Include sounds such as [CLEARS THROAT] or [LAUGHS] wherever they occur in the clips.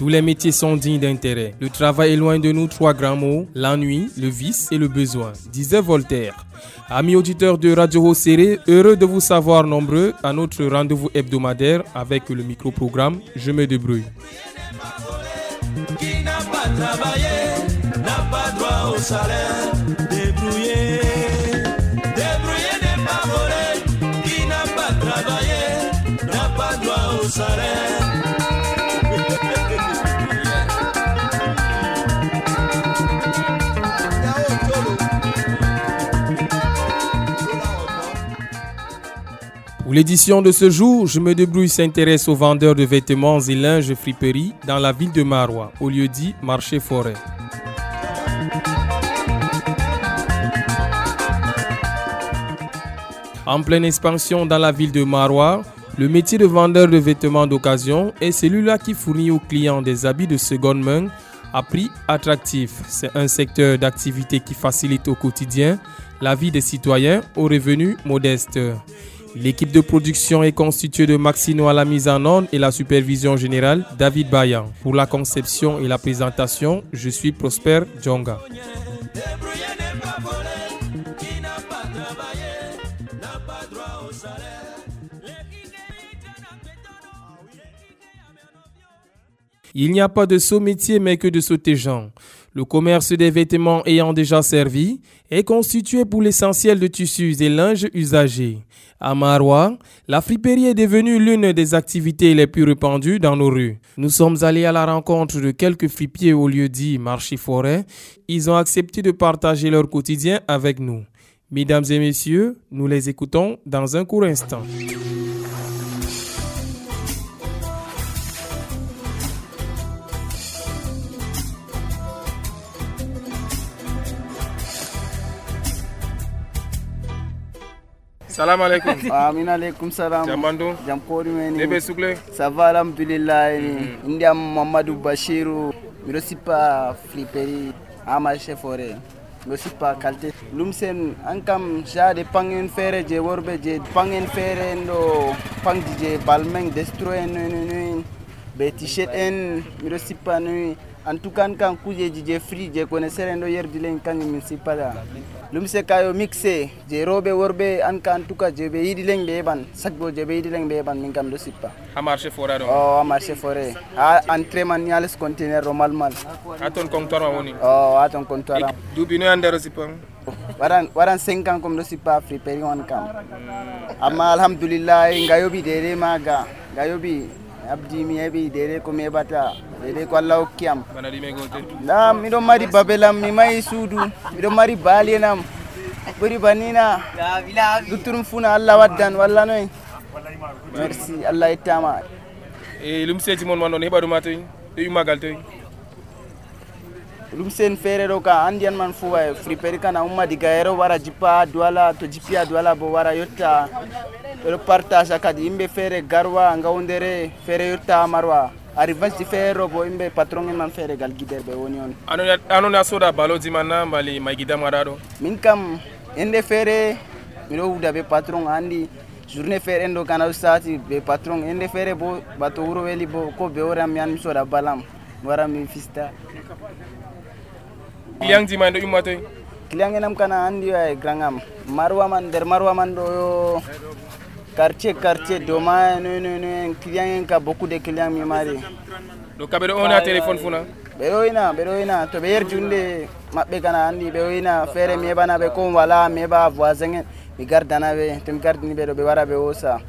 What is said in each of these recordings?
Tous les métiers sont dignes d'intérêt. Le travail est loin de nous trois grands mots, l'ennui, le vice et le besoin, disait Voltaire. Amis auditeurs de Radio Rosséré, heureux de vous savoir nombreux à notre rendez-vous hebdomadaire avec le micro-programme Je me débrouille. Qui n'a pas travaillé n'a pas droit au salaire. Débrouiller, débrouiller n'est pas volé. Qui n'a pas travaillé n'a pas droit au salaire. Pour l'édition de ce jour, Je me débrouille s'intéresse aux vendeurs de vêtements et linge friperie dans la ville de Marois, au lieu dit marché forêt. En pleine expansion dans la ville de Marois, le métier de vendeur de vêtements d'occasion est celui-là qui fournit aux clients des habits de seconde main à prix attractif. C'est un secteur d'activité qui facilite au quotidien la vie des citoyens aux revenus modestes. L'équipe de production est constituée de Maxino à la mise en ordre et la supervision générale David Bayan. Pour la conception et la présentation, je suis Prosper Djonga. Il n'y a pas de saut métier mais que de sauter gens. Le commerce des vêtements ayant déjà servi est constitué pour l'essentiel de tissus et linges usagés. À Marois, la friperie est devenue l'une des activités les plus répandues dans nos rues. Nous sommes allés à la rencontre de quelques fripiers au lieu dit marché forêt. Ils ont accepté de partager leur quotidien avec nous. Mesdames et messieurs, nous les écoutons dans un court instant. Salam alaikum. [LAUGHS] Amin alaikum salam. Jambandu. Jamkori meni. Nebe sukle. Sava alhamdulillah. Mm-hmm. Mm. India Mamadou Bashiru. Miro sipa fliperi. Ama ah, chefore. Miro sipa kalte. Lumsen ankam jade pangen fere je worbe je pangen fere ndo pangdi je balmeng destroy en en en en. Be t-shirt en. Miro sipa nui. En tout cas kan kujeji je free je kone seren ɗo yerdi len kanjum min sippata lumse kayo mixé je rewɓe worɓe an ka en tout cas je ɓe yiɗi len ɓe heɓan sac bo je ɓe yiɗi len ɓe heɓan min kam ɗo sippa A marché forêt donc. o ha marché forêt ha entraitement ni ha les contenaire ɗo malmal Aton comptoir ma woni. o ha ton comptoir. Am Dubi no yandere sipang. waɗan waɗan 5 ans comme ɗo sippa fripéri on kam amma alhamdoulillahi nga yoɓi dede maga. Nga yoɓi abdi mi heɓi dede ko mi heɓata dede ko allah hokki am Bana di me gote. na miɗon mari babelam mi mayi suudu miɗon mari baalienam ɓuri banina luttuɗum funa allah waddan walla noy merci allah yettama E lumseji mon man non heba dum atoy. E umagal toy. lum sen feere ɗo ka andiyan man fuu friperi kana umma diga yero wara jippa ha duwala to jippi ha duwala bo wara yotta ɓeɗo partage kadi yimɓe feere garwa gawdere feere yotta ha marwa. Arrivance ji feere ɗo bo yimɓe patron en man feere gal guider ɓe woni on Anon anon ya soda baloji manna mbali may gidam ngada do. min kam ende feere miɗo huuda be patron andi. Journée feere en ɗo kana sati be patron ende feere bo bato wuro weli bo ko be wore am mi an mi soda balam. Mi wara mi fista. Client di man do yumatoy. client enam kana andi grand am marwa man nder marwa man ɗo yo quartier quartier doma client en ka beaucoup de client mi mari Do kabe do on a téléphone funa. ɓe ɗo ina ɓe ɗo ina to ɓe yerdi hunde maɓɓe kana andi ina feere mi heɓana ɓe ko wala mi heɓa voisin mi gardana ɓe to mi gardini ɓe ɗo ɓe wara ɓe wosa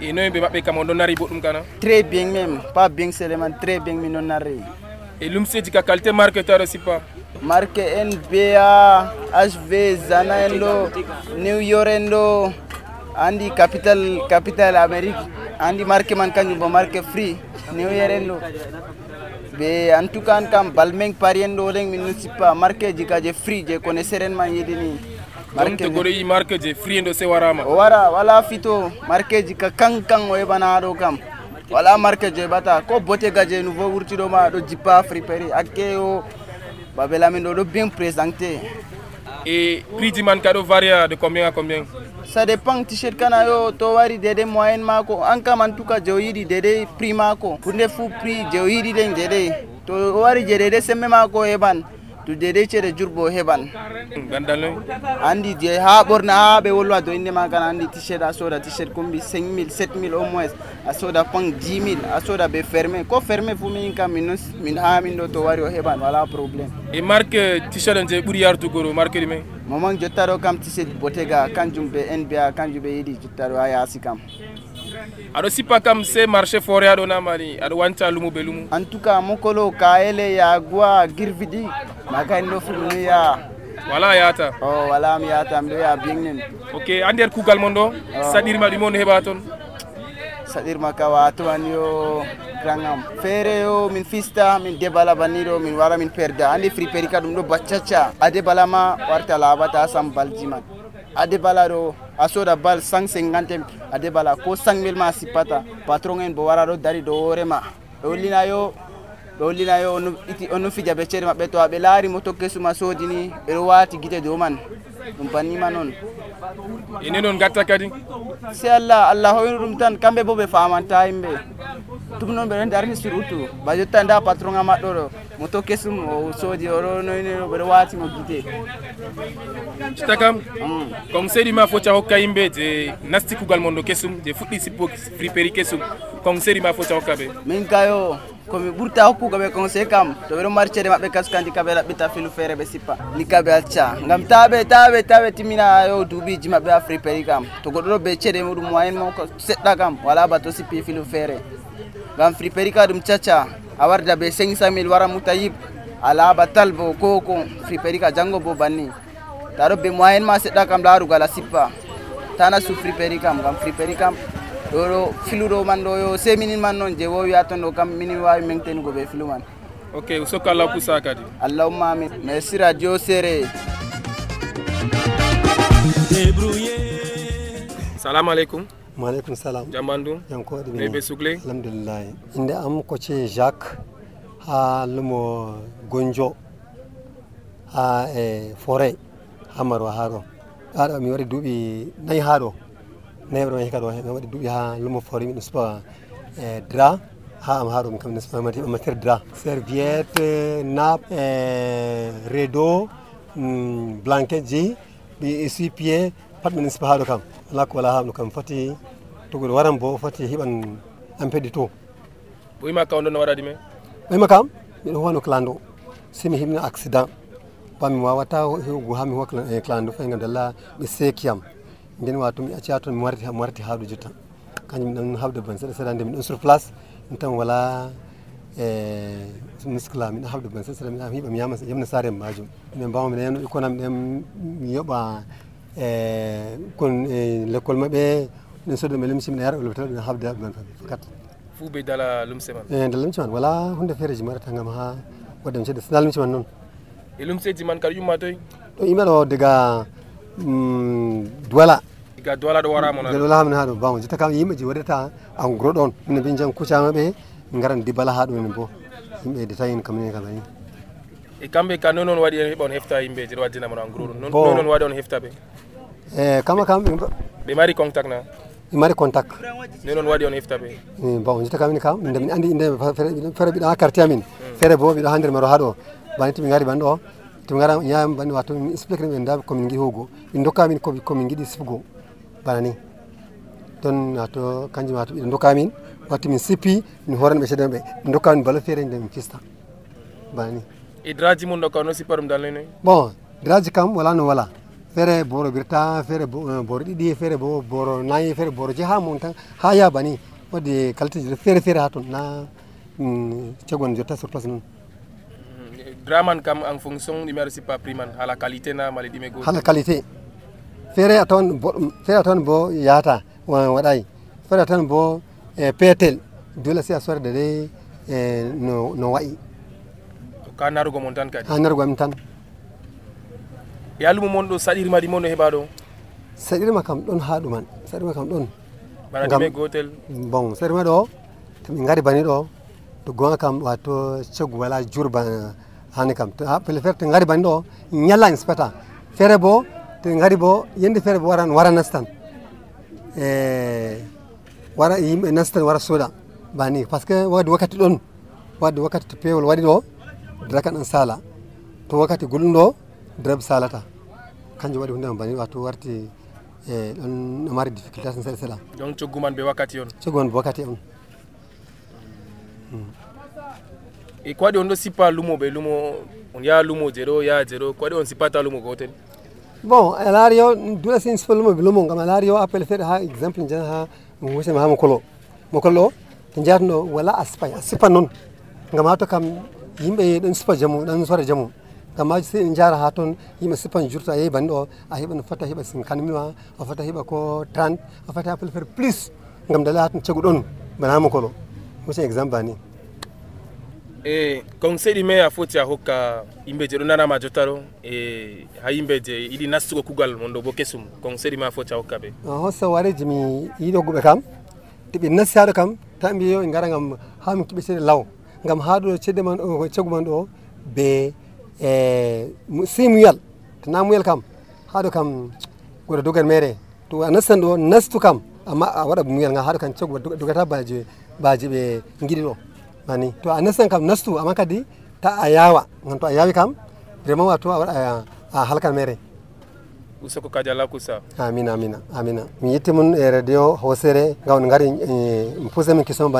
E no be mabbe kam on do nari boddum kana. très bien même pas bien seulement très bien mi non narri E lumseji ka qualité marketeur sipa. marque nba hv zana new york en ɗo andi capital capital amérique andi marque man kanjum bo marque free. New yeren ɗo ɓe en tout cas an kam balmeng parien ɗo leng min nusippa marque ji ka je free je kone seren man donc to goɗo yi marque je. free ndo se warama. O wara wala fito. Marque ji ka kan kan o heɓana ɗo kam. Wala marque je heɓata ko bote ga je nouveau wurtiɗo ma ɗo jippa friperi hakke o babelamin ɗo ɗo bien présenté Et prix du mancado varie euh, de combien à combien? Ça dépend t-shirt kana yo to wari dede moyen mako. Anka man tuka joyidi dede prix mako. Kunde fu prix joyidi den dede to wari dede semme mako eban. To dede ceede jurbo o heɓan gandal noy andi je ha ɓorna ha ɓe wolwa do inde ma kana andi t-shirt a soda t-shirt kombi 5 mille 7 mille au moins. A soda pan 10 mille a soda ɓe fermé ko fermé fu min kam min nos- min ha min ɗo to wari o heɓan wala probléme et marque t-shirt en je ɓuuri yartugoro marque ɗi men moment jotta ɗo kam t-shirt botega kanjum ɓe nba kanjum ɓe yiɗi jotta ɗo ha yaasi kam aɗo sippa kam se marché forêt aɗo namani aɗo wanta lumu be lumu. En tout cas mokolo kayele yaguwa girvidi. Makani ɗo fu ɗum ya. Wala yata o wala mi yata mi ɗo ya biyengnen ok a nder kuugal mon ɗo saɗirma ɗum on heɓa toon saɗirma ka watowan yo grangam feere yo min fista min debala banniɗo min wara min perda. Andi friperi ka ɗum ɗo baccacca a debala ma warta laɓata sam balji man a debala ɗo a soda bal 150 a debala ko 5 mille ma sippata patron en bo wara ɗo dari dow hoorema ɓe hollina yo ɓe hollina yo iti ono fija ɓe ceede maɓɓe to aɓe laari moto kesuma soodini ɓeɗo waati guite dow man. Ɗum bannima noon e nden on gatta kadi? Si allah allah hoyno ɗum tan kamɓe bo ɓe famanta yimɓe ɗum noon ɓeɗo darni sur utu ba jotta nda patron a maɗɗo ɗo moto kesum o soodi oɗo noyno ɓeɗo watimo guite cita kam conseil ɗima foti a hokka yimɓe je nasti kugal mon ɗo kesum je fuɗɗi sippo friperie kesum conseil ɗima foti a hokka ɓe min kayo komi ɓurta hokkugo ɓe conseil kam. To ɓeɗo mari ceede maɓɓe kaskandi kaɓe laɓɓita filu feere ɓe sippa ni kaɓe acca ngam taɓe taɓe taɓe timmina yo duuɓiji maɓɓe ha friperi kam. To goɗɗo ɗo be ceede muɗum moyen mo seɗɗa kam. Wala ba to sippi filu feere ganfriperi dum caca awarda be 500 mil wara mutayib ala batal bo koko. Friperika jango bo bani taro be moyen ma sedda kam laru gala sippa. Tana su friperika, gam friperi kam do filu do man do yo se minin man non je wowi aton do kam minin wawi go be filuman oke ok usoko allah pusa kadi. Allahumma amin. Merci radio sere. Salamu maaleykum salam jambandu yankoɗe ɓe ɓe sugle alhamdulillahi inde am ko ce jacques ha lumo gonjo ha e forêt ha marwa ha ɗo ɗaɗo mi waɗi duuɓi nayyi ha ɗo nayyi ɗo hikka ɗo mi waɗi duuɓi ha lumo forêt miɗo supa e dra ha am ha ɗo mi kam mi matiére dra serviette nap e rideau blanquet ji essuie pat min sipa haɗo kam ala ko wala ha kam fati togol waran bo foti heɓan ampeɗi to. O wima ka ɗon ɗo no waɗaɗi men kam miɗo huwano clando. Si mi heɓni accident. Ba mi wawata hewgo ha mi huwa eh, clando fay gam dalla ɓe sekiyam nden wato mi acca toon mi warti mi warti haɗo jotta. Kañum mi ɗon habde ban seeɗa seeɗa nde mi ɗon sur place. Ɗum tan wala e miskla miɗo habde ban seeɗa seeɗa mi hiɓa mi yama yamna saare majum minen mbawa minen yano ɓikkon am ɗen mi yoɓa Eh, e kon e eh, l'école maɓɓe ɗen sodde ɗum e limsi mbiɗa yara e lobitata ɗum e habde ɗum fakat fou dala lumse e dala lumse man. Wala hunde feereji mbaɗata gam ha waɗe mi seeɗa so dala lumse man noon? E lumseji man kadi yumma toy? Ɗo yimɓe daga mm, duwala. Ga duwala ɗo warama noon ɗo ha ɗo bawon jotta kam yimɓe ji waɗata an guro ɗon ene mbi jan kucama garan dibala ha ɗo enen bo yimɓe de tawi en e kamɓe ka non noon waɗi en heɓa on hefta yimɓeje ɗo waddina mon en gros ɗum non Bon. waɗi on hefta ɓe e kama kam ɓe mari contact na. Ɓe mari contact. Non on waɗi on hefta ɓe Eh, bon jotta kamin kam nde min andi inde feere ɓiɗa ha quartier amin feere bo ɓiɗo ha nder maro ha ɗo bani tomin gari ban ɗo tomi gara ñaami banni wato min explique ɓe nda komin giɗi huwgo min dokkamin ko komin giɗi sifgo bana ni ton wato kanjum wato ɓiɗo dokkamin wato min sippi min horanɓe seeɗa ɓe min dokkamin balo feere nde min fista bana ni e draji mum ɗo ka no sippa ɗum dalne noy bon draji kam wala no wala. Feere boro birta feere bo- eh, boro ɗiɗi feere bo boro nayyi feere boro jeeha mum tan ha yaaba ni wadde qualité ji feere feere ha toon na mm, cegol jotta sur place noon draman kam en fonction ɗume aɗa sippa prix man hala qualité na mala ɗime goo hala qualité feere a tawan feere a tawan bo yahata waɗayi feere a tawan bo e peetel dole si a sorde de e no no wayi ka narugo mon tan kadi. Ha nargo amin tan. E allumo mon ɗo saɗirma ɗi mon no heɓa ɗo? Saɗirma kam ɗon ha ɗuman saɗirma kam ɗon. Bana ɗume gotel? bon saɗirma ɗo to min gari bani ɗo to gonga kam wato coggu wala jur bana hani kam. To ha pelle feere to gari bani ɗo feere bo to gari bo feere bo waran wara nastan. E wara yimɓe nastan wara sooda bani par ce que wadi wakkati ɗon wadde wakkati to pewol waɗi ɗo draka en sala. To wakkati gulɗo ɗo drab salata. Kanjum waɗi hunde no bani wato warti e ɗon no mari difficulté tan seeɗa seeɗa donc cogguman be wakkati on. Coggu bo wakkati on. E ko waɗi on ɗo sippa lumoɓe lumo on yaha lumo jeɗo yaha jeɗo ko waɗi on sippata lumo gotel bon a laari yo duɗa sin sippa lumoɓe lumo gam a laari yo appel feeɗa ha exemple jan ha wusema ha mo kolo mo kolo ɗo to jeyatno wala a sippay a sippan noon gam ha to kam yimɓe ɗon sipa jamu ɗon sora jamum gam maji si en jara ha toon yimɓe sippan jurto a yehi bani ɗo a heɓa no fota heɓa cinquante mille ma a fota heɓa ko 30 a fota appel pelfere plus. Gam dala ha toon cagu ɗon banama kolo wuse exemple ani e conseil ɗi me a foti a hokka yimɓe je ɗo nanama jotta ɗo e ha yimɓe je yiɗi nastugo kugal mon ɗo bo kesum conseil ɗi me a foti a hokka ɓe. Hossa wareji mi yiɗo guɓe kam to ɓe nasti haɗo kam tan mbiyo e ɓe gara gam ha mi seeɗe law gam ha ɗo cedde man caggu man ɗo be e si muyal. Tana na muyal kam haɗo kam goɗo dogat mere. To a nastan ɗo nastu kam amma a waɗa muyal ga haɗo kam caggu dogata baje baje ɓe giɗi ɗo. Mani to a nastan kam nastu amma kadi ta a yawa gam to a yawi kam vraiment wato a waɗa a halkan mere. Usoko kadi ala kusa amina amina amina. Mi yetti mun e radio hosere gam on gari puse pose min question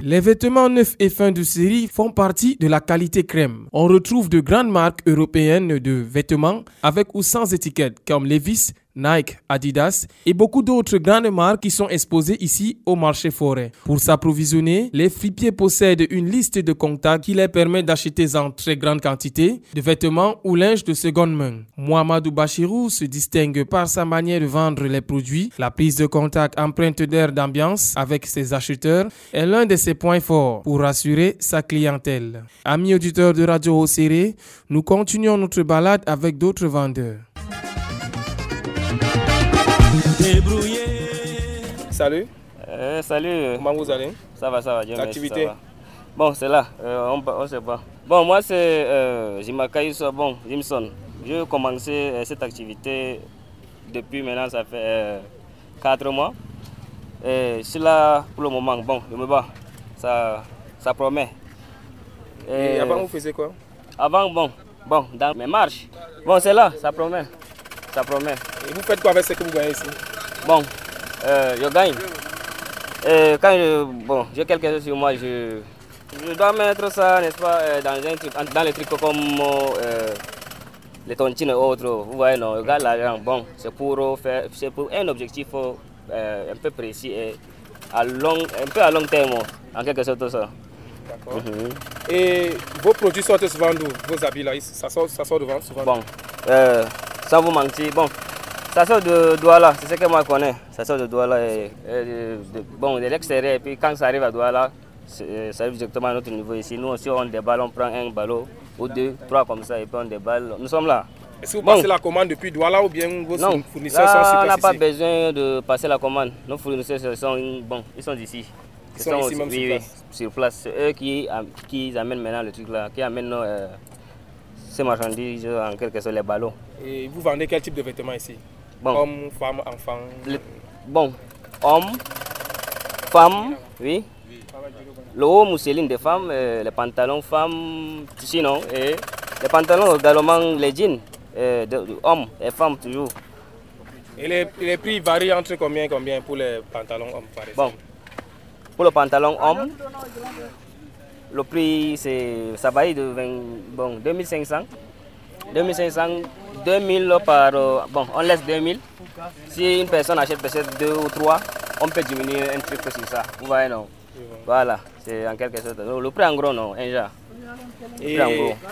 Les vêtements neufs et fins de série font partie de la qualité crème. On retrouve de grandes marques européennes de vêtements avec ou sans étiquette comme Levi's, Nike, Adidas et beaucoup d'autres grandes marques qui sont exposées ici au marché forêt. Pour s'approvisionner, les fripiers possèdent une liste de contacts qui les permet d'acheter en très grande quantité de vêtements ou linge de seconde main. Mohamedou Bachirou se distingue par sa manière de vendre les produits. La prise de contact empreinte d'air d'ambiance avec ses acheteurs est l'un de ses points forts pour rassurer sa clientèle. Amis auditeurs de Radio Océré, nous continuons notre balade avec d'autres vendeurs. Salut, Euh, salut, comment vous allez? Ça va, ça va, Dieu ça va. Bon, c'est là, euh, on, on sait pas. Bon, moi c'est euh, Jimakaï bon, Jimson. J'ai commencé euh, cette activité depuis maintenant, ça fait 4 mois. Et je suis là pour le moment, bon, je me bats, ça, ça promet. Et avant, vous faisiez quoi? Avant, bon, bon, dans mes marches, bon, c'est là, ça promet, ça promet. Et vous faites quoi avec ce que vous gagnez ici? Bon, euh, je gagne. Et quand je, bon, j'ai quelque chose sur moi, je, je dois mettre ça, n'est-ce pas, euh, dans, un truc, dans les trucs comme euh, les tontines et autres. Vous voyez, non, regarde l'argent. Bon, c'est pour, faire, c'est pour un objectif euh, un peu précis et à long, un peu à long terme, en quelque sorte ça. D'accord. Mhm. Et vos produits sortent souvent d'où? Vos habits là, ça sort, ça sort de souvent? Bon, euh, sans vous mentir, bon, ça sort de Douala, c'est ce que moi je connais. Ça sort de Douala, et, et de, bon, de l'extérieur, et puis quand ça arrive à Douala, c'est- ça arrive directement à notre niveau ici. Nous aussi, on déballe, on prend un ballon ou deux, trois comme ça, et puis on déballe. Nous sommes là. Est-ce que vous Bon. passez la commande depuis Douala ou bien vos Non, fournisseurs sont là, sur on n'a pas besoin de passer la commande. Nos fournisseurs sont, bon, ils sont ici. Ils sont ici même oui, sur oui, place. sur place. C'est eux qui, qui amènent maintenant le truc là, qui amènent nos, euh, ces marchandises, en quelque sorte les ballons. Et vous vendez quel type de vêtements ici? Bon. Hommes, femmes, enfants Le- bon, hommes, femmes, oui. Le haut mousseline des femmes, euh, les pantalons femmes, sinon, et les pantalons également, les jeans, euh, de, de hommes et femmes toujours. Et les, les prix varient entre combien et combien pour les pantalons hommes par exemple? Bon, pour le pantalon homme, le prix, c'est, ça varie de 20, bon, 2500. 2500, 2000 par. euh, Bon, on laisse 2000. Si une personne achète peut-être deux ou trois, on peut diminuer un truc sur ça. Vous voyez, non? Voilà, c'est en quelque sorte. Le prix en gros, non, Inja. Et,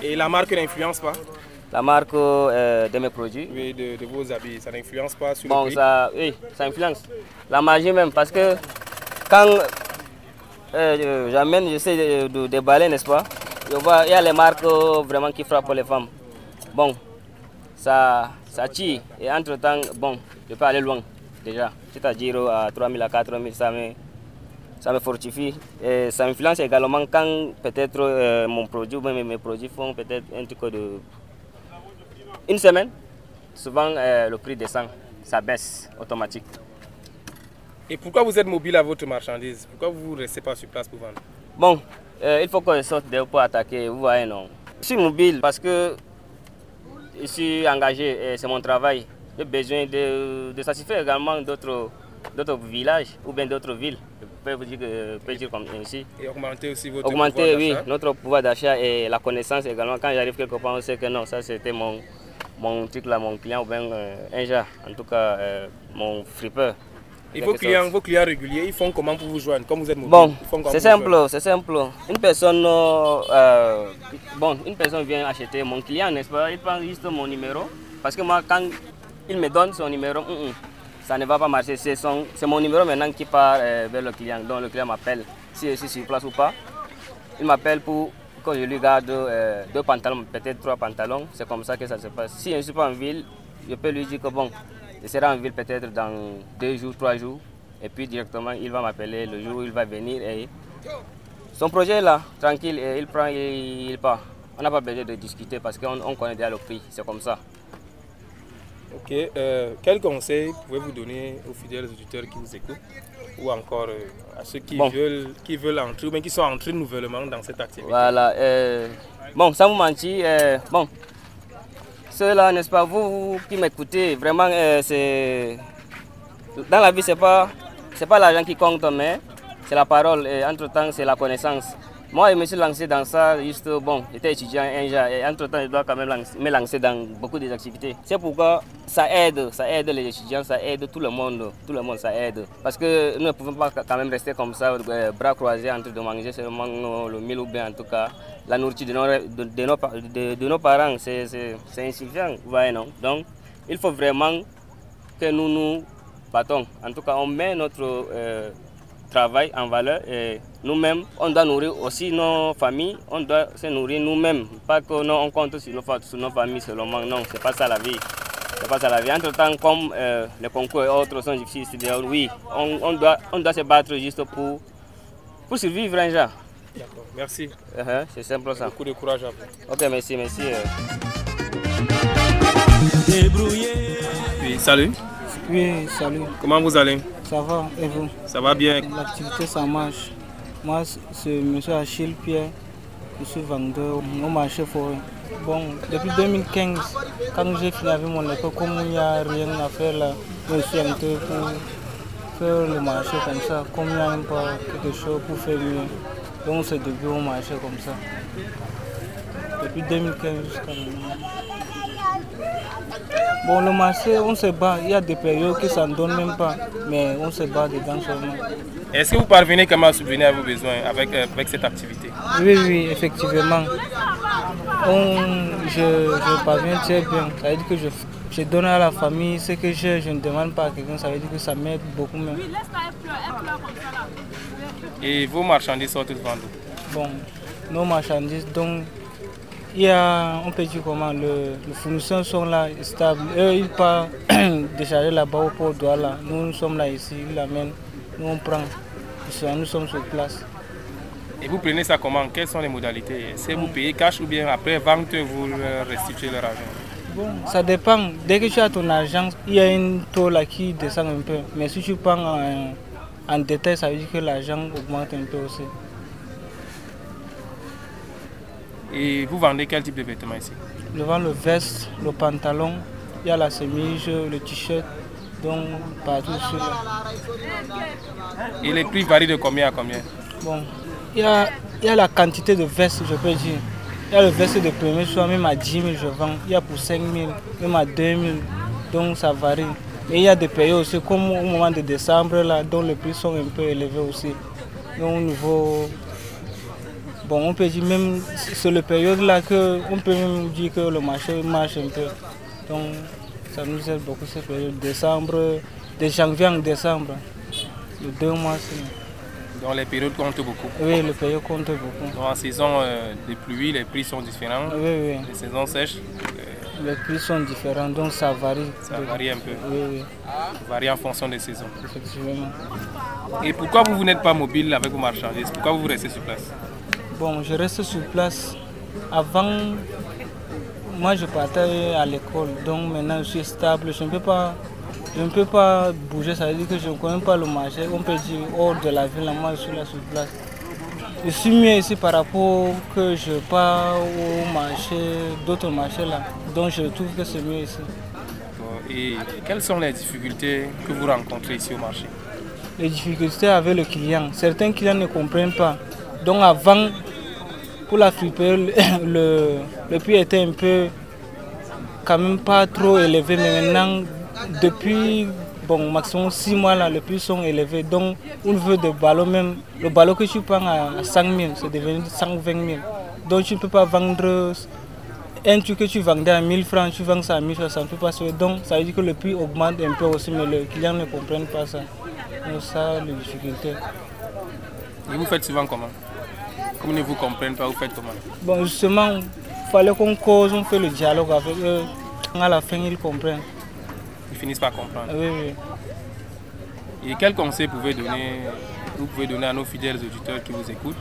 et la marque n'influence pas? La marque euh, de mes produits Oui, de, de vos habits, ça n'influence pas sur bon, le prix? ça, Oui, ça influence. La magie même, parce que quand euh, j'amène, j'essaie de, de déballer, n'est-ce pas? Je il y a les marques euh, vraiment qui frappent les femmes. Bon, ça, ça tire. Et entre-temps, bon, je peux aller loin déjà. C'est-à-dire à 3000 à 4000, ça me, ça me fortifie. Et ça influence également quand peut-être euh, mon produit, mes, mes produits font peut-être un truc de une semaine. Souvent, euh, le prix descend, ça baisse automatique. Et pourquoi vous êtes mobile à votre marchandise? Pourquoi vous ne restez pas sur place pour vendre? Bon, euh, il faut qu'on sorte de pour attaquer, vous voyez, non. Je suis mobile parce que je suis engagé et c'est mon travail. J'ai besoin de, de satisfaire également d'autres d'autres villages ou bien d'autres villes. Je peux vous dire, que- peux dire comme ici. Et augmenter aussi votre Augmenter, pouvoir oui, d'achat notre pouvoir d'achat et la connaissance également. Quand j'arrive quelque part, on sait que non, ça c'était mon, mon truc là, mon client ou bien euh, un gars, en tout cas euh, mon flipper. Et vos clients, vos clients réguliers, ils font comment pour vous joindre? Comme vous êtes mobile Bon, c'est simple, c'est simple. Une personne, euh, euh, bon, une personne vient acheter mon client, n'est-ce pas? Il prend juste mon numéro. Parce que moi, quand il me donne son numéro, hum, hum, ça ne va pas marcher. C'est mon numéro maintenant qui part euh, vers le client. Donc le client m'appelle, si je suis sur place ou pas. Il m'appelle pour que je lui garde euh, deux pantalons, peut-être trois pantalons. C'est comme ça que ça se passe. Si je ne suis pas en ville, je peux lui dire que bon, je serai en ville peut-être dans deux jours, trois jours. Et puis directement, il va m'appeler le jour où il va venir. Et son projet est là, tranquille, et il prend et il part. On n'a pas besoin de discuter parce qu'on on connaît déjà le prix. C'est comme ça. Ok, euh, quel conseil pouvez-vous donner aux fidèles auditeurs qui vous écoutent ou encore euh, à ceux qui, Bon. veulent, qui veulent entrer bien qui sont entrés nouvellement dans cette activité? Voilà. euh, bon, sans vous mentir, bon, ceux-là, n'est-ce pas, vous, qui m'écoutez, vraiment, euh, c'est. Dans la vie, c'est pas, c'est pas l'argent qui compte, mais c'est la parole. Et entre-temps, c'est la connaissance. Moi, je me suis lancé dans ça, juste, bon, j'étais étudiant un jour, et entre-temps, je dois quand même me lancer dans beaucoup d'activités. C'est pourquoi ça aide, ça aide les étudiants, ça aide tout le monde, tout le monde, ça aide. Parce que nous ne pouvons pas quand même rester comme ça, euh, bras croisés, en train de manger seulement euh, le mille ou bien en tout cas la nourriture de nos, de, nos, parents, c'est insuffisant, non? Donc, il faut vraiment que nous nous battons. En tout cas, on met notre euh, travail en valeur et nous-mêmes, on doit nourrir aussi nos familles, on doit se nourrir nous-mêmes. Pas que non, on compte sur nos, sur nos familles seulement. Non, c'est pas ça la vie. C'est pas ça la vie. Entre-temps, comme euh, les concours et autres sont difficiles, oui, on, on doit, on doit se battre juste pour, pour survivre un genre. D'accord, merci. Uh-huh, c'est simple ça. Beaucoup de courage à vous. Ok, merci, merci. euh. Débrouiller. Oui, salut, Oui, salut, comment vous allez? Ça va et vous? Ça va bien L'activité ça marche. Moi c'est M. Achille Pierre, je suis vendeur au marché forêt. Bon, depuis 2015, quand j'ai fini avec mon école, comme il n'y a rien à faire là, je suis entré pour faire le marché comme ça, comme il n'y a même pas quelque chose pour faire mieux. Donc c'est devenu au marché comme ça. Depuis 2015 jusqu'à maintenant. Bon, le marché, on se bat. Il y a des périodes qui s'en donnent même pas, mais on se bat dedans seulement. Est-ce que vous parvenez quand même à subvenir à vos besoins avec, euh, avec cette activité? Oui, oui, effectivement. On, je, je parviens très bien. Ça veut dire que je, je donne à la famille ce que j'ai, je ne demande pas à quelqu'un. Ça veut dire que ça m'aide beaucoup même. Et vos marchandises sont toutes vendues? Bon, nos marchandises, donc, il y a, on peut dire comment, le, les fournisseurs sont là, stables. Eux, ils partent [CLEARS THROAT] décharger là-bas au port Douala. Nous, nous sommes là ici, ils l'amènent. Nous, on prend. Nous sommes sur place. Et vous prenez ça comment? Quelles sont les modalités? Que vous payez cash ou bien après vente, vous leur restituez leur argent? Bon, ça dépend. Dès que tu as ton argent, il y a une taux là qui descend un peu. Mais si tu prends en, en détail, ça veut dire que l'argent augmente un peu aussi. Et vous vendez quel type de vêtements ici? Je vends le veste, le pantalon, il y a la chemise, le t-shirt, donc partout. Et les prix varient de combien à combien? Bon, il y a, il y a la quantité de vestes, je peux dire. Il y a le veste de premier choix, même à 10 000 je vends. Il y a pour 5 000, même à 2 000. Donc ça varie. Et il y a des périodes aussi, comme au moment de décembre, là, dont les prix sont un peu élevés aussi. Donc, au niveau. Bon, on peut dire même, c'est la période là qu'on peut même dire que le marché marche un peu. Donc, ça nous aide beaucoup cette période. Décembre, de janvier en décembre. Les deux mois. Donc les périodes comptent beaucoup. Oui, les périodes comptent beaucoup. Donc, en saison euh, de pluie, les prix sont différents. Oui, oui. Les saisons sèches, euh, Les prix sont différents, donc ça varie. ça varie un peu. Oui, oui, Ça varie en fonction des saisons. effectivement. Et pourquoi vous, vous n'êtes pas mobile avec vos marchandises? Pourquoi vous restez sur place? Bon, je reste sur place. Avant, moi je partais à l'école, donc maintenant je suis stable. Je ne peux pas, je ne peux pas bouger, ça veut dire que je ne connais pas le marché. On peut dire hors de la ville, moi je suis là sur place. Je suis mieux ici par rapport que je pars au marché, d'autres marchés là. Donc je trouve que c'est mieux ici. Et quelles sont les difficultés que vous rencontrez ici au marché? Les difficultés avec le client. Certains clients ne comprennent pas. Donc avant, pour la friperie, [COUGHS] le, le prix était un peu quand même pas trop élevé, mais maintenant, depuis bon, maximum 6 mois, là, les prix sont élevés. Donc, on veut des ballons même. Le ballon que tu prends à 5 000, c'est devenu 120 000. Donc, tu ne peux pas vendre un truc que tu vendais à 1000 francs, tu vends ça à 1000 francs, ça ne pas. Donc, ça veut dire que le prix augmente un peu aussi, mais les clients ne comprennent pas ça. Donc, ça, les difficultés. Et vous faites souvent comment? Comme ils ne vous comprennent pas, vous faites comment? Bon, justement, il fallait qu'on cause, on fait le dialogue avec eux. À la fin, ils comprennent. Ils finissent par comprendre. Oui, oui. Et quels conseils pouvez donner, vous pouvez donner à nos fidèles auditeurs qui vous écoutent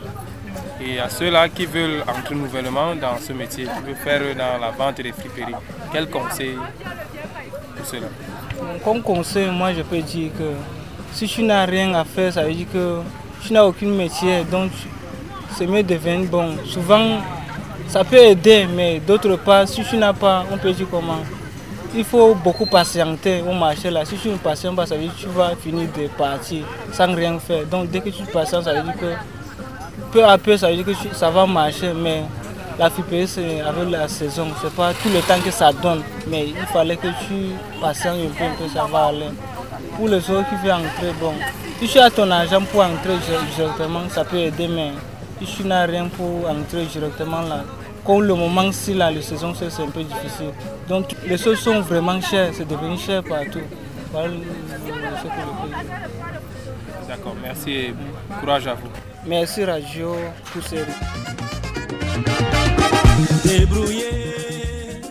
et à ceux-là qui veulent entrer nouvellement dans ce métier, qui veulent faire dans la vente des friperies? Quels conseils pour cela? Comme conseil, moi je peux dire que si tu n'as rien à faire, ça veut dire que tu n'as aucun métier, donc tu- c'est mieux de devenir bon. Souvent, ça peut aider, mais d'autre part, si tu n'as pas, on peut dire comment? Il faut beaucoup patienter au marché là. Si tu ne patientes pas, ça veut dire que tu vas finir de partir sans rien faire. Donc dès que tu patientes, ça veut dire que peu à peu, ça veut dire que ça va marcher, mais la friperie, c'est avec la saison. C'est pas tout le temps que ça donne, mais il fallait que tu patientes un peu, un peu, ça va aller. Pour les autres qui veulent entrer, bon, si tu as ton argent pour entrer dir- directement, ça peut aider, mais tu n'as rien pour entrer directement là, comme le moment-ci, là, les saisons, c'est c'est un peu difficile. Donc les choses sont vraiment chères, c'est devenu cher partout. Voilà ce que je peux dire. D'accord, merci et courage à vous. Merci Radio pour ces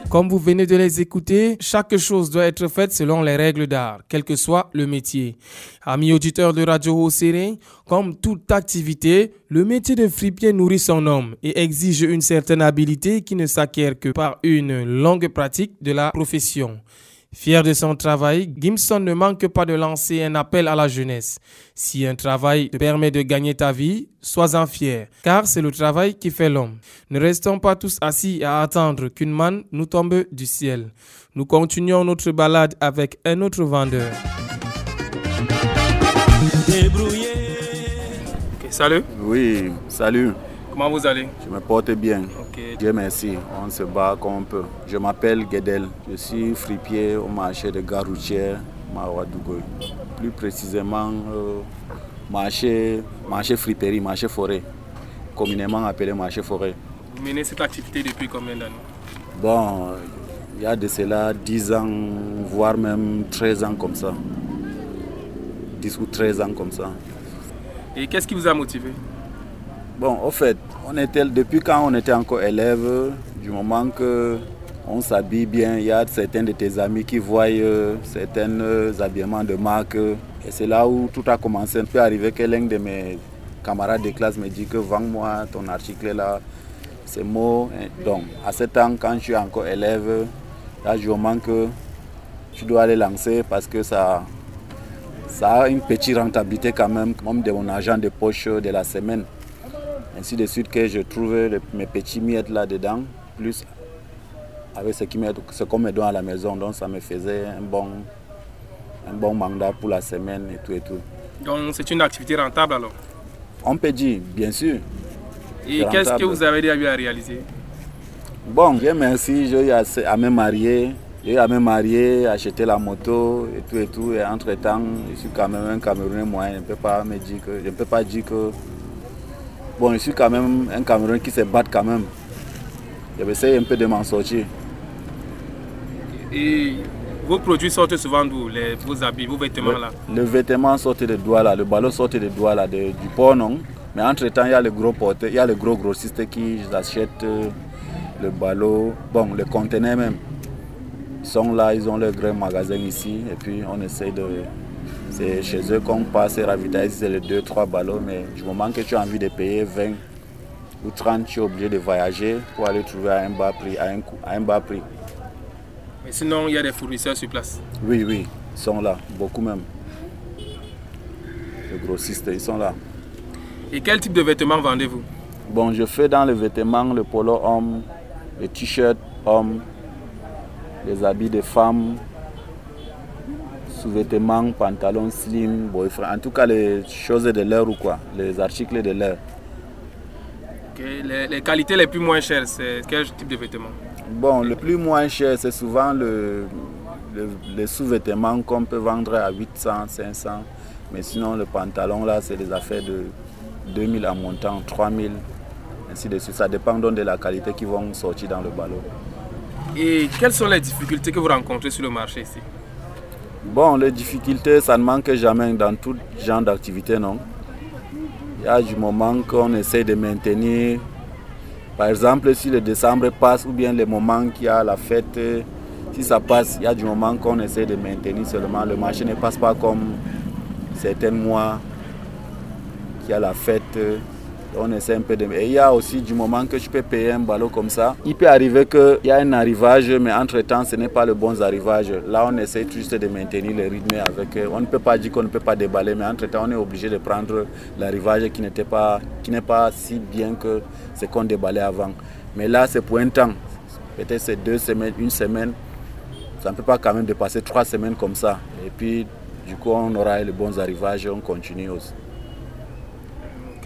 Comme vous venez de les écouter, chaque chose doit être faite selon les règles d'art, quel que soit le métier. Amis auditeurs de Radio Haut-Séré, comme toute activité, le métier de fripier nourrit son homme et exige une certaine habilité qui ne s'acquiert que par une longue pratique de la profession. Fier de son travail, Gimson ne manque pas de lancer un appel à la jeunesse. Si un travail te permet de gagner ta vie, sois-en fier, car c'est le travail qui fait l'homme. Ne restons pas tous assis à attendre qu'une manne nous tombe du ciel. Nous continuons notre balade avec un autre vendeur. Salut, Oui, salut, comment vous allez? Je me porte bien. Ok, Dieu merci, on se bat comme on peut. Je m'appelle Guedel, je suis fripier au marché de gare routière Marouadougoy. Plus précisément, euh, marché, marché friperie, marché forêt, communément appelé marché forêt. vous menez cette activité depuis combien d'années? Bon, il y a de cela 10 ans, voire même 13 ans comme ça. 10 ou 13 ans comme ça. Et qu'est-ce qui vous a motivé? Bon, au fait, on était, depuis quand on était encore élève, du moment que on s'habille bien, il y a certains de tes amis qui voient euh, certains euh, habillements de marque. Et c'est là où tout a commencé. Il peut arriver que l'un de mes camarades de classe me dit que vends-moi ton article là, c'est mot. Donc, à ce temps, quand je suis encore élève, là, je que tu dois aller lancer parce que ça, ça a une petite rentabilité quand même, même de mon argent de poche de la semaine. Ainsi de suite que je trouvais le- mes petits miettes là-dedans, plus avec ce qu'on me donne à la maison. Donc ça me faisait un bon, un bon mandat pour la semaine et tout et tout. Donc c'est une activité rentable alors. On peut dire, bien sûr. Et qu'est-ce que vous avez déjà eu à réaliser? Bon, Dieu merci, j'ai eu à, à me marier. J'ai eu à me marier, acheter la moto et tout et tout. Et entre-temps, je suis quand même un Camerounais moyen. Je ne peux pas me dire que, je ne peux pas dire que Bon, je suis quand même un Cameroun qui se bat quand même. J'essaie un peu de m'en sortir. Et vos produits sortent souvent d'où? Vos habits, vos vêtements là? Le vêtement sort de Douala, le ballon sort de Douala, de, du port non? Mais entre-temps, il y a le gros porteur, il y a le gros grossiste qui achètent euh, le ballon, bon, le conteneur même. Ils sont là, ils ont leur grand magasin ici, et puis on essaie de. C'est chez eux qu'on passe et ravitailler, c'est les 2-3 ballons, mais du moment que tu as envie de payer 20 ou 30, tu es obligé de voyager pour aller trouver à un bas prix. À un, à un bas prix. Mais sinon, il y a des fournisseurs sur place Oui, oui, ils sont là, beaucoup même. Les grossistes, ils sont là. Et quel type de vêtements vendez-vous? Bon, je fais dans les vêtements le polo homme, les t-shirts hommes, les habits de femmes, sous-vêtements, pantalons slim, boyfriend. En tout cas, les choses de l'air ou quoi, les articles de l'air. les, les, qualités les plus moins chères, c'est quel type de vêtements? Bon, le plus moins cher, c'est souvent le, le, les sous-vêtements qu'on peut vendre à 800, 500. Mais sinon, le pantalon, là, c'est des affaires de 2000 en montant, 3000, ainsi de suite. Ça dépend donc de la qualité qui vont sortir dans le ballon. Et quelles sont les difficultés que vous rencontrez sur le marché ici? Bon, les difficultés, ça ne manque jamais dans tout genre d'activité, non? Il y a du moment qu'on essaie de maintenir par exemple, si le décembre passe ou bien le moment qu'il y a la fête, si ça passe, il y a du moment qu'on essaie de maintenir seulement. Le marché ne passe pas comme certains mois qu'il y a la fête. On essaie un peu de... Et il y a aussi du moment que je peux payer un ballon comme ça. Il peut arriver qu'il y a un arrivage, mais entre-temps, ce n'est pas le bon arrivage. Là, on essaie juste de maintenir le rythme avec... On ne peut pas dire qu'on ne peut pas déballer, mais entre-temps, on est obligé de prendre l'arrivage qui n'était pas, qui n'est pas si bien que ce qu'on déballait avant. Mais là, c'est pour un temps. Peut-être c'est deux semaines, une semaine. Ça ne peut pas quand même dépasser trois semaines comme ça. Et puis, du coup, on aura les bons arrivages on continue aussi.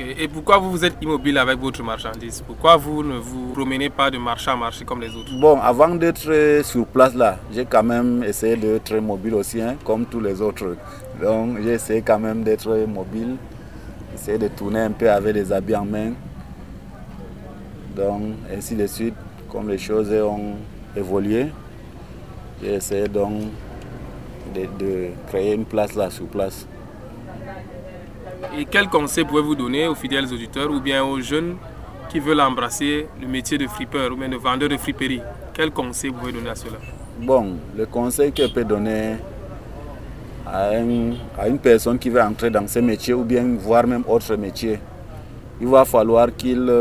Et pourquoi vous vous êtes immobile avec votre marchandise? Pourquoi vous ne vous promenez pas de marché à marché comme les autres? Bon, avant d'être sur place là, j'ai quand même essayé d'être mobile aussi, hein, comme tous les autres. Donc j'ai essayé quand même d'être mobile, essayer de tourner un peu avec les habits en main. Donc ainsi de suite, comme les choses ont évolué, j'ai essayé donc de, de créer une place là sur place. Et quel conseil pouvez-vous donner aux fidèles auditeurs ou bien aux jeunes qui veulent embrasser le métier de flipper ou bien de vendeur de friperie? Quel conseil pouvez-vous donner à cela? Bon, le conseil que je peux donner à, un, à, une personne qui veut entrer dans ce métier ou bien voir même autre métier, il va falloir qu'il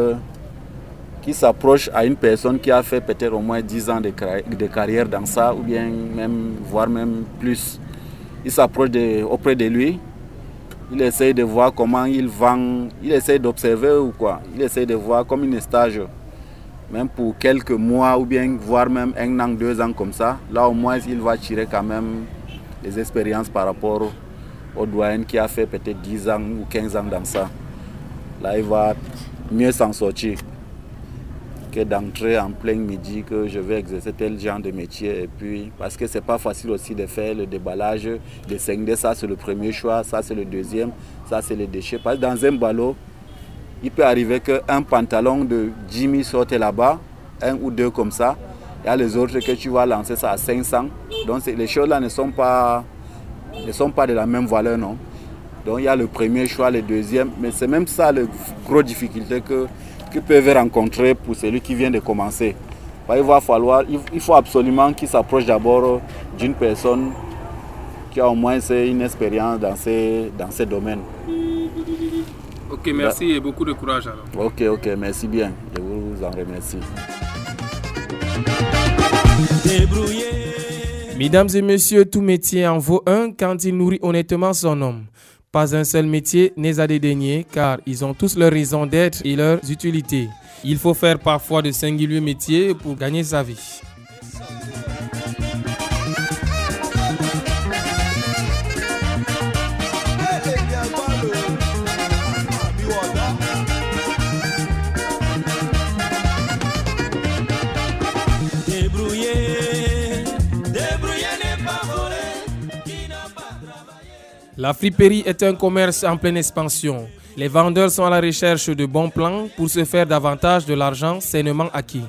qu s'approche à une personne qui a fait peut-être au moins 10 ans de, de, carrière dans ça ou bien même, voire même plus. Il s'approche auprès de lui il essaye de voir comment il vend, il essaye d'observer ou quoi. Il essaye de voir comme une stage, même pour quelques mois ou bien voire même un an, deux ans comme ça. Là au moins il va tirer quand même des expériences par rapport au doyen qui a fait peut-être 10 ans ou 15 ans dans ça. Là il va mieux s'en sortir d'entrer en plein midi que je vais exercer tel genre de métier et puis parce que c'est pas facile aussi de faire le déballage de 5D ça c'est le premier choix ça c'est le deuxième ça c'est le déchet. Parce que dans un ballot il peut arriver qu'un pantalon de Jimmy sorte là-bas un ou deux comme ça il y a les autres que tu vas lancer ça à 500 donc les choses là ne sont pas ne sont pas de la même valeur non. Donc il y a le premier choix le deuxième mais c'est même ça la grosse difficulté que qu'ils peuvent rencontrer pour celui qui vient de commencer. Il va falloir, il faut absolument qu'il s'approche d'abord d'une personne qui a au moins une expérience dans ces, dans ces domaines. Ok, merci et beaucoup de courage alors. Ok, ok, merci bien. Je vous en remercie. Mesdames et messieurs, tout métier en vaut un quand il nourrit honnêtement son homme. Pas un seul métier n'est à dédaigner car ils ont tous leur raison d'être et leurs utilités. Il faut faire parfois de singuliers métiers pour gagner sa vie. La friperie est un commerce en pleine expansion. Les vendeurs sont à la recherche de bons plans pour se faire davantage de l'argent sainement acquis.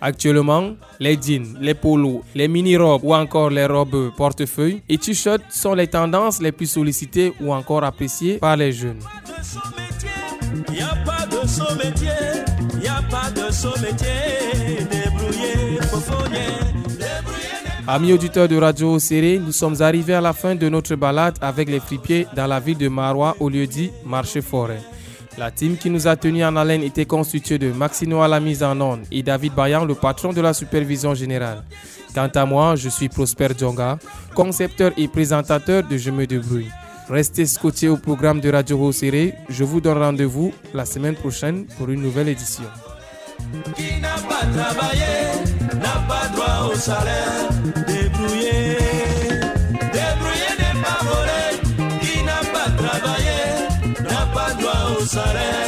Actuellement, les jeans, les polos, les mini-robes ou encore les robes portefeuille et t-shirts sont les tendances les plus sollicitées ou encore appréciées par les jeunes. Amis auditeurs de Radio Serré, nous sommes arrivés à la fin de notre balade avec les fripiers dans la ville de Marois au lieu dit Marché Forêt. La team qui nous a tenus en haleine était constituée de Maxino à la mise en onde et David Bayan, le patron de la supervision générale. Quant à moi, je suis Prosper Djonga, concepteur et présentateur de Je me débrouille. Restez scotchés au programme de Radio Serré. Je vous donne rendez-vous la semaine prochaine pour une nouvelle édition n'a pas droit au salaire. Débrouillé, débrouillé n'est pas volé. Qui n'a pas travaillé n'a pas droit au salaire.